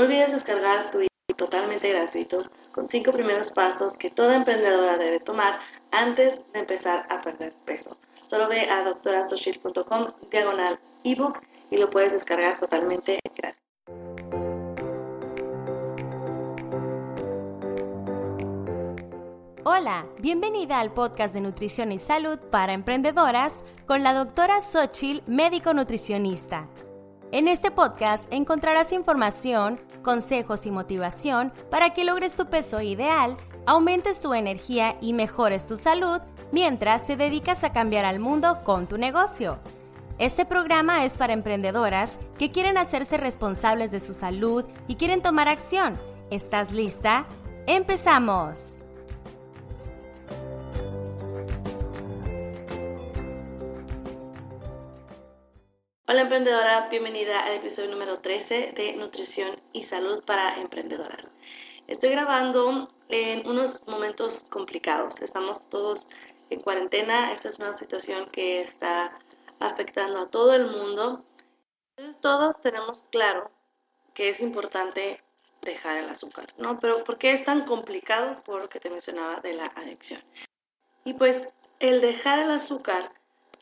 No olvides descargar tu totalmente gratuito con cinco primeros pasos que toda emprendedora debe tomar antes de empezar a perder peso. Solo ve a doctorasoshil.com diagonal ebook y lo puedes descargar totalmente gratis. Hola, bienvenida al podcast de nutrición y salud para emprendedoras con la doctora Xochil, médico nutricionista. En este podcast encontrarás información, consejos y motivación para que logres tu peso ideal, aumentes tu energía y mejores tu salud mientras te dedicas a cambiar al mundo con tu negocio. Este programa es para emprendedoras que quieren hacerse responsables de su salud y quieren tomar acción. ¿Estás lista? ¡Empezamos! Hola emprendedora, bienvenida al episodio número 13 de Nutrición y Salud para Emprendedoras. Estoy grabando en unos momentos complicados. Estamos todos en cuarentena. Esta es una situación que está afectando a todo el mundo. Entonces todos tenemos claro que es importante dejar el azúcar, ¿no? Pero ¿por qué es tan complicado? Por lo que te mencionaba de la adicción. Y pues el dejar el azúcar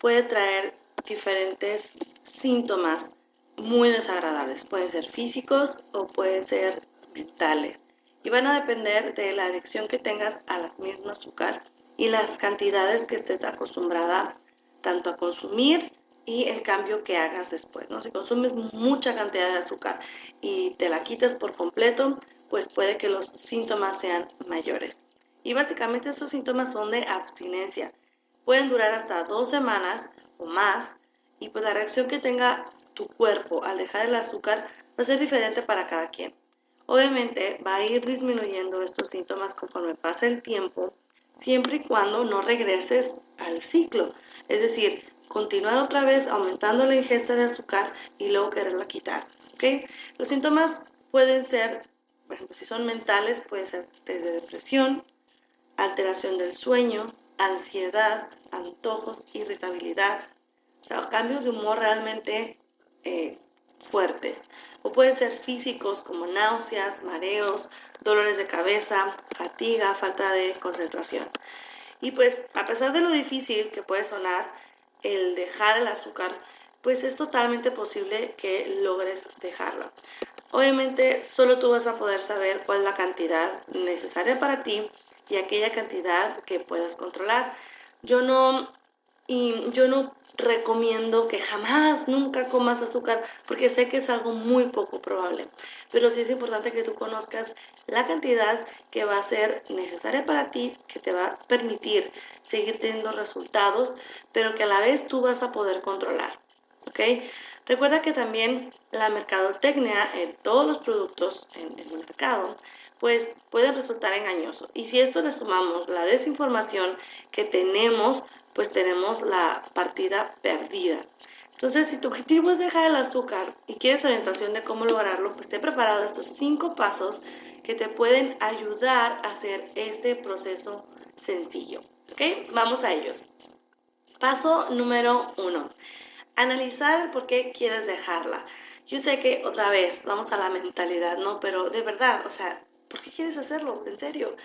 puede traer diferentes síntomas muy desagradables. Pueden ser físicos o pueden ser mentales. Y van a depender de la adicción que tengas a las mismas azúcar y las cantidades que estés acostumbrada tanto a consumir y el cambio que hagas después. ¿no? Si consumes mucha cantidad de azúcar y te la quitas por completo, pues puede que los síntomas sean mayores. Y básicamente estos síntomas son de abstinencia. Pueden durar hasta dos semanas o más y pues la reacción que tenga tu cuerpo al dejar el azúcar va a ser diferente para cada quien. Obviamente va a ir disminuyendo estos síntomas conforme pasa el tiempo, siempre y cuando no regreses al ciclo. Es decir, continuar otra vez aumentando la ingesta de azúcar y luego quererla quitar. ¿okay? Los síntomas pueden ser, por ejemplo, si son mentales, puede ser desde depresión, alteración del sueño, ansiedad, antojos, irritabilidad, o sea, cambios de humor realmente eh, fuertes. O pueden ser físicos como náuseas, mareos, dolores de cabeza, fatiga, falta de concentración. Y pues a pesar de lo difícil que puede sonar el dejar el azúcar, pues es totalmente posible que logres dejarlo. Obviamente solo tú vas a poder saber cuál es la cantidad necesaria para ti y aquella cantidad que puedas controlar. Yo no, y yo no recomiendo que jamás, nunca comas azúcar, porque sé que es algo muy poco probable. Pero sí es importante que tú conozcas la cantidad que va a ser necesaria para ti, que te va a permitir seguir teniendo resultados, pero que a la vez tú vas a poder controlar. ¿Ok? Recuerda que también la mercadotecnia en todos los productos en el mercado pues puede resultar engañoso. Y si esto le sumamos la desinformación que tenemos pues tenemos la partida perdida. Entonces, si tu objetivo es dejar el azúcar y quieres orientación de cómo lograrlo, pues te he preparado estos cinco pasos que te pueden ayudar a hacer este proceso sencillo. ¿Ok? Vamos a ellos. Paso número uno. Analizar el por qué quieres dejarla. Yo sé que otra vez vamos a la mentalidad, ¿no? Pero de verdad, o sea, ¿por qué quieres hacerlo? En serio.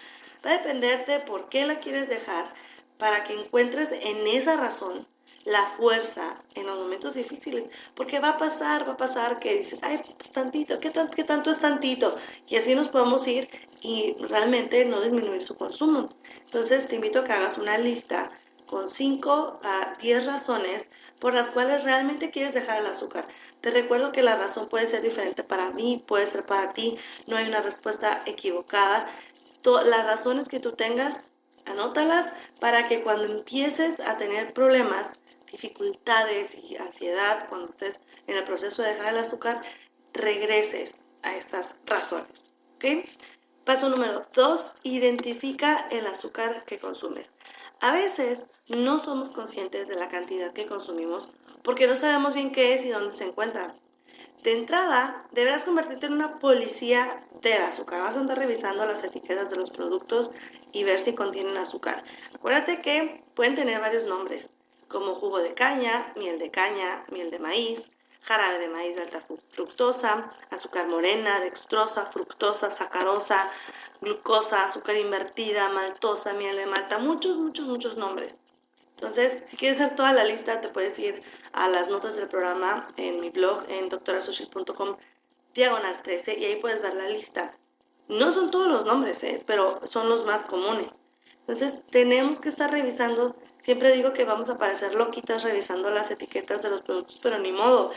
Va a depender de por qué la quieres dejar para que encuentres en esa razón la fuerza en los momentos difíciles, porque va a pasar, va a pasar que dices, ay, pues tantito, ¿qué, tan, qué tanto es tantito? Y así nos podemos ir y realmente no disminuir su consumo. Entonces te invito a que hagas una lista con 5 a 10 razones por las cuales realmente quieres dejar el azúcar. Te recuerdo que la razón puede ser diferente para mí, puede ser para ti, no hay una respuesta equivocada. Las razones que tú tengas Anótalas para que cuando empieces a tener problemas, dificultades y ansiedad cuando estés en el proceso de dejar el azúcar, regreses a estas razones. Paso número dos, identifica el azúcar que consumes. A veces no somos conscientes de la cantidad que consumimos porque no sabemos bien qué es y dónde se encuentra. De entrada, deberás convertirte en una policía del azúcar. Vas a andar revisando las etiquetas de los productos y ver si contienen azúcar. Acuérdate que pueden tener varios nombres, como jugo de caña, miel de caña, miel de maíz, jarabe de maíz de alta fructosa, azúcar morena, dextrosa, fructosa, sacarosa, glucosa, azúcar invertida, maltosa, miel de malta, muchos, muchos, muchos nombres. Entonces, si quieres hacer toda la lista, te puedes ir a las notas del programa en mi blog en doctorasocial.com diagonal 13 y ahí puedes ver la lista. No son todos los nombres, ¿eh? pero son los más comunes. Entonces, tenemos que estar revisando. Siempre digo que vamos a parecer loquitas revisando las etiquetas de los productos, pero ni modo.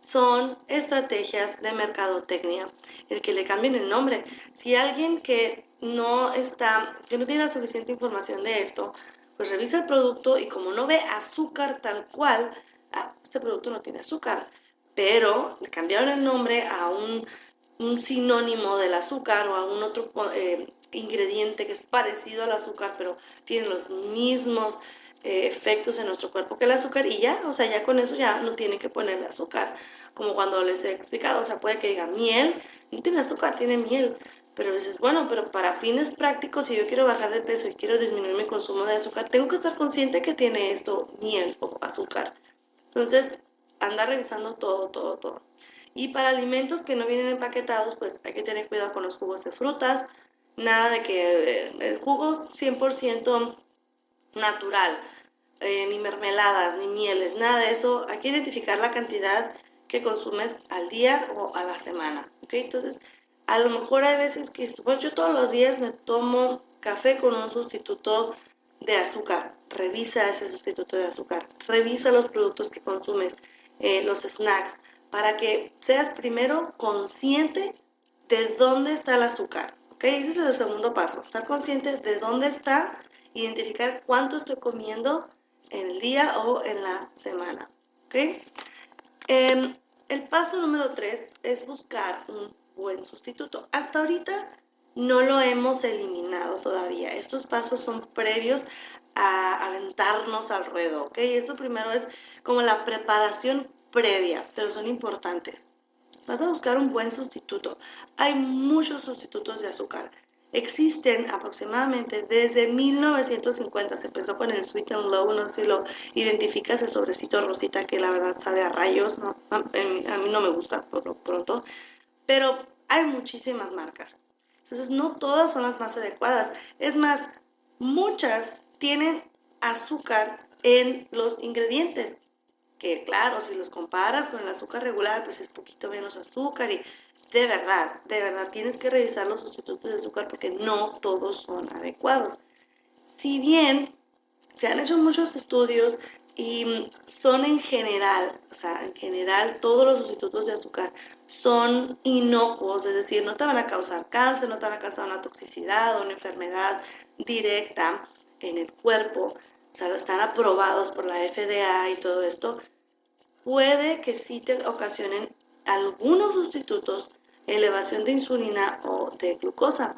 Son estrategias de mercadotecnia el que le cambien el nombre. Si alguien que no está, que no tiene la suficiente información de esto, pues revisa el producto y como no ve azúcar tal cual, ah, este producto no tiene azúcar, pero le cambiaron el nombre a un, sinónimo del azúcar o a un otro eh, ingrediente que es parecido al azúcar, pero tiene los mismos eh, efectos en nuestro cuerpo que el azúcar y ya, o sea, ya con eso ya no tiene que ponerle azúcar, como cuando les he explicado, o sea, puede que diga miel, no tiene azúcar, tiene miel, pero dices, bueno, pero para fines prácticos, si yo quiero bajar de peso y quiero disminuir mi consumo de azúcar, tengo que estar consciente que tiene esto miel o azúcar. Entonces, anda revisando todo, todo, todo. Y para alimentos que no vienen empaquetados, pues hay que tener cuidado con los jugos de frutas. Nada de que eh, el jugo 100% natural, eh, ni mermeladas, ni mieles, nada de eso. Hay que identificar la cantidad que consumes al día o a la semana. ¿ok? Entonces, a lo mejor hay veces que pues yo todos los días me tomo café con un sustituto de azúcar. Revisa ese sustituto de azúcar. Revisa los productos que consumes, eh, los snacks, para que seas primero consciente de dónde está el azúcar. ¿ok? Ese es el segundo paso, estar consciente de dónde está, identificar cuánto estoy comiendo en el día o en la semana. ¿ok? Em, el paso número tres es buscar un buen sustituto. Hasta ahorita no lo hemos eliminado todavía. Estos pasos son previos a aventarnos al ruedo, ¿ok? Esto primero es como la preparación previa, pero son importantes. Vas a buscar un buen sustituto. Hay muchos sustitutos de azúcar. Existen aproximadamente desde 1950, se empezó con el Sweet and Low, no sé si lo identificas, el sobrecito rosita que la verdad sabe a rayos, a, mí no me gusta por lo pronto, pero hay muchísimas marcas. Entonces, no todas son las más adecuadas. Es más, muchas tienen azúcar en los ingredientes. Que claro, si los comparas con el azúcar regular, pues es poquito menos azúcar y de verdad, de verdad tienes que revisar los sustitutos de azúcar porque no todos son adecuados. Si bien se han hecho muchos estudios y son en general, o sea, en general todos los sustitutos de azúcar son inocuos, es decir, no te van a causar cáncer, no te van a causar una toxicidad o una enfermedad directa en el cuerpo, o sea, están aprobados por la FDA y todo esto, puede que sí te ocasionen algunos sustitutos elevación de insulina o de glucosa.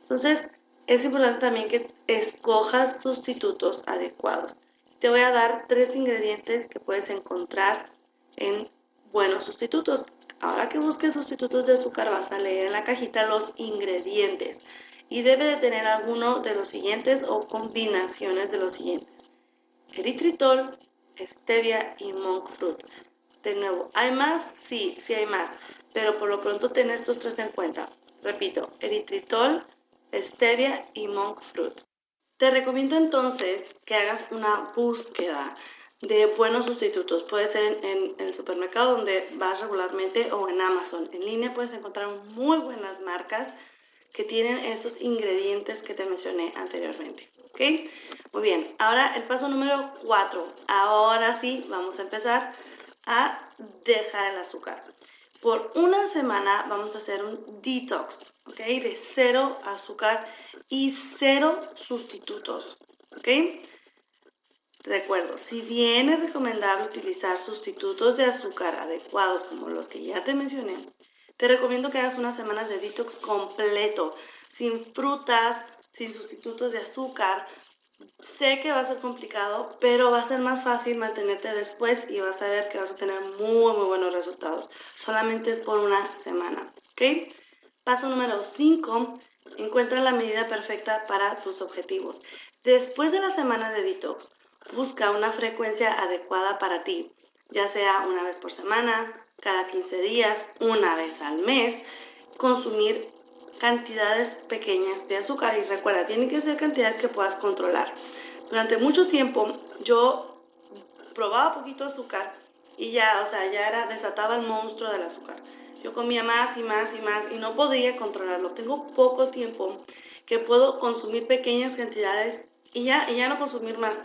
Entonces, es importante también que escojas sustitutos adecuados. Te voy a dar tres ingredientes que puedes encontrar en buenos sustitutos. Ahora que busques sustitutos de azúcar vas a leer en la cajita los ingredientes y debe de tener alguno de los siguientes o combinaciones de los siguientes. Eritritol, stevia y monk fruit. De nuevo, ¿hay más? Sí, sí hay más, pero por lo pronto ten estos tres en cuenta. Repito, eritritol, stevia y monk fruit. Te recomiendo entonces que hagas una búsqueda de buenos sustitutos. Puede ser en, el supermercado donde vas regularmente o en Amazon. En línea puedes encontrar muy buenas marcas que tienen estos ingredientes que te mencioné anteriormente. ¿Ok? Muy bien. Ahora el paso número 4. Ahora sí, vamos a empezar a dejar el azúcar. Por una semana vamos a hacer un detox, ¿ok? De cero azúcar y cero sustitutos. ¿Ok? Recuerdo, si bien es recomendable utilizar sustitutos de azúcar adecuados como los que ya te mencioné, te recomiendo que hagas unas semanas de detox completo, sin frutas, sin sustitutos de azúcar. Sé que va a ser complicado, pero va a ser más fácil mantenerte después y vas a ver que vas a tener muy, muy buenos resultados. Solamente es por una semana, ¿ok? Paso número 5 Encuentra la medida perfecta para tus objetivos. Después de la semana de detox, busca una frecuencia adecuada para ti. ya sea una vez por semana, cada 15 días, una vez al mes, consumir cantidades pequeñas de azúcar. Y recuerda, tienen que ser cantidades que puedas controlar. Durante mucho tiempo yo probaba poquito azúcar y ya, o sea, ya era, desataba el monstruo del azúcar. Yo comía más y más y más y no podía controlarlo. Tengo poco tiempo que puedo consumir pequeñas cantidades y ya, y ya no consumir más.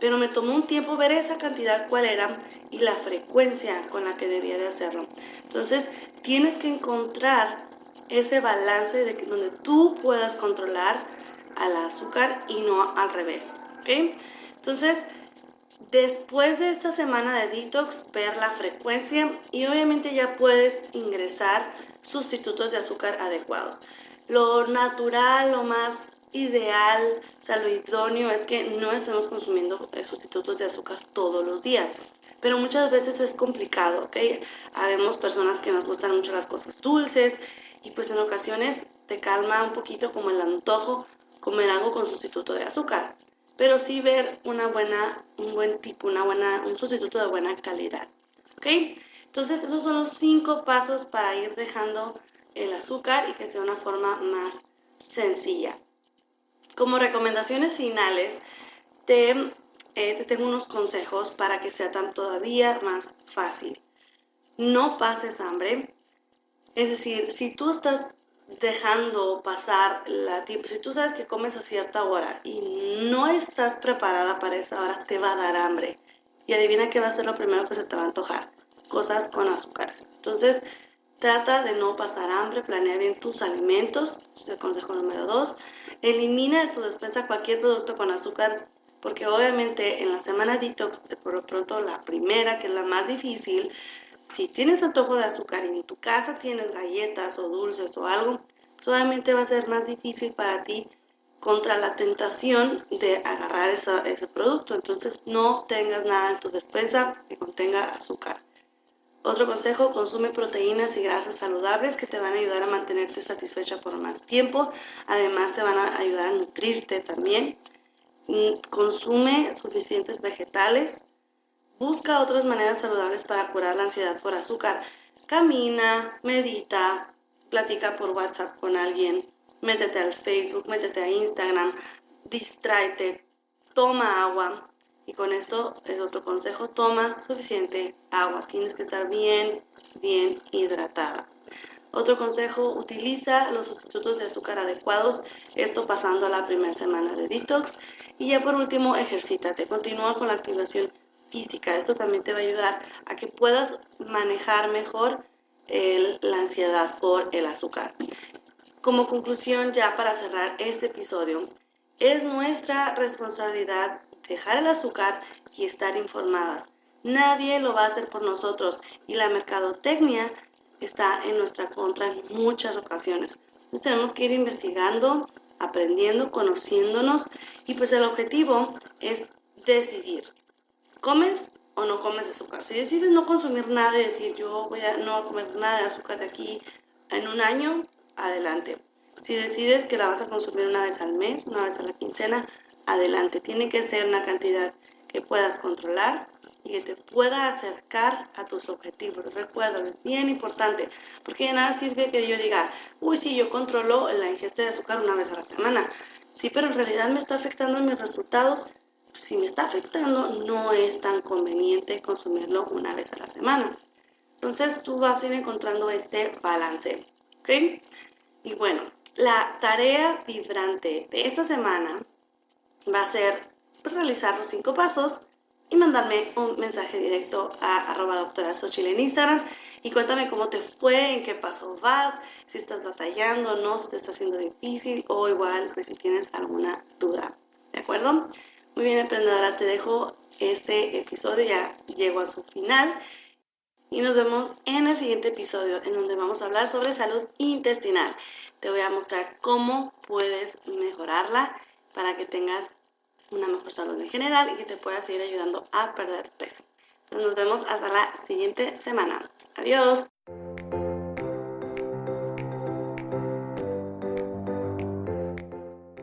Pero me tomó un tiempo ver esa cantidad cuál era y la frecuencia con la que debía de hacerlo. Entonces, tienes que encontrar ese balance de que donde tú puedas controlar al azúcar y no al revés. ¿Ok? Entonces, después de esta semana de detox, ver la frecuencia y obviamente ya puedes ingresar sustitutos de azúcar adecuados. Lo natural, lo más ideal, o sea, lo idóneo es que no estemos consumiendo eh, sustitutos de azúcar todos los días. Pero muchas veces es complicado, ¿ok? Habemos personas que nos gustan mucho las cosas dulces y pues en ocasiones te calma un poquito como el antojo comer algo con sustituto de azúcar. Pero sí ver una buena, un buen tipo, una buena, un sustituto de buena calidad, ¿ok? Entonces esos son los cinco pasos para ir dejando el azúcar y que sea una forma más sencilla. Como recomendaciones finales, te, eh, te tengo unos consejos para que sea tan todavía más fácil. No pases hambre. Es decir, si tú estás dejando pasar la tiempo, si tú sabes que comes a cierta hora y no estás preparada para esa hora, te va a dar hambre. Y adivina qué va a ser lo primero que se te va a antojar. Cosas con azúcares. Entonces, Trata de no pasar hambre, planea bien tus alimentos, es el consejo número dos. Elimina de tu despensa cualquier producto con azúcar, porque obviamente en la semana detox, por lo pronto la primera, que es la más difícil, si tienes antojo de azúcar y en tu casa tienes galletas o dulces o algo, obviamente va a ser más difícil para ti contra la tentación de agarrar ese producto. Entonces no tengas nada en tu despensa que contenga azúcar. Otro consejo, consume proteínas y grasas saludables que te van a ayudar a mantenerte satisfecha por más tiempo. Además, te van a ayudar a nutrirte también. Mm, consume suficientes vegetales. Busca otras maneras saludables para curar la ansiedad por azúcar. Camina, medita, platica por WhatsApp con alguien, métete al Facebook, métete a Instagram, distráete, toma agua, y con esto es otro consejo, toma suficiente agua. Tienes que estar bien, bien hidratada. Otro consejo, utiliza los sustitutos de azúcar adecuados, esto pasando a la primera semana de detox. Y ya por último, ejercítate, continúa con la activación física. Esto también te va a ayudar a que puedas manejar mejor la ansiedad por el azúcar. Como conclusión, ya para cerrar este episodio, es nuestra responsabilidad dejar el azúcar y estar informadas. Nadie lo va a hacer por nosotros y la mercadotecnia está en nuestra contra en muchas ocasiones. Entonces tenemos que ir investigando, aprendiendo, conociéndonos y pues el objetivo es decidir. ¿Comes o no comes azúcar? Si decides no consumir nada y decir yo voy a no comer nada de azúcar de aquí en un año, adelante. Si decides que la vas a consumir una vez al mes, una vez a la quincena, adelante. Tiene que ser una cantidad que puedas controlar y que te pueda acercar a tus objetivos. Recuerda, es bien importante, porque de nada sirve que yo diga, uy, sí, yo controlo la ingesta de azúcar una vez a la semana. Sí, pero en realidad me está afectando en mis resultados. Si me está afectando, no es tan conveniente consumirlo una vez a la semana. Entonces tú vas a ir encontrando este balance. ¿Ok? Y bueno, la tarea vibrante de esta semana va a ser realizar los cinco pasos y mandarme un mensaje directo a arroba doctora Xochitl en Instagram y cuéntame cómo te fue, en qué paso vas, si estás batallando, no, si te está haciendo difícil o igual pues si tienes alguna duda. ¿De acuerdo? Muy bien, emprendedora, te dejo este episodio, ya llego a su final y nos vemos en el siguiente episodio en donde vamos a hablar sobre salud intestinal. Te voy a mostrar cómo puedes mejorarla para que tengas una mejor salud en general y que te pueda seguir ayudando a perder peso. nos vemos hasta la siguiente semana. Adiós.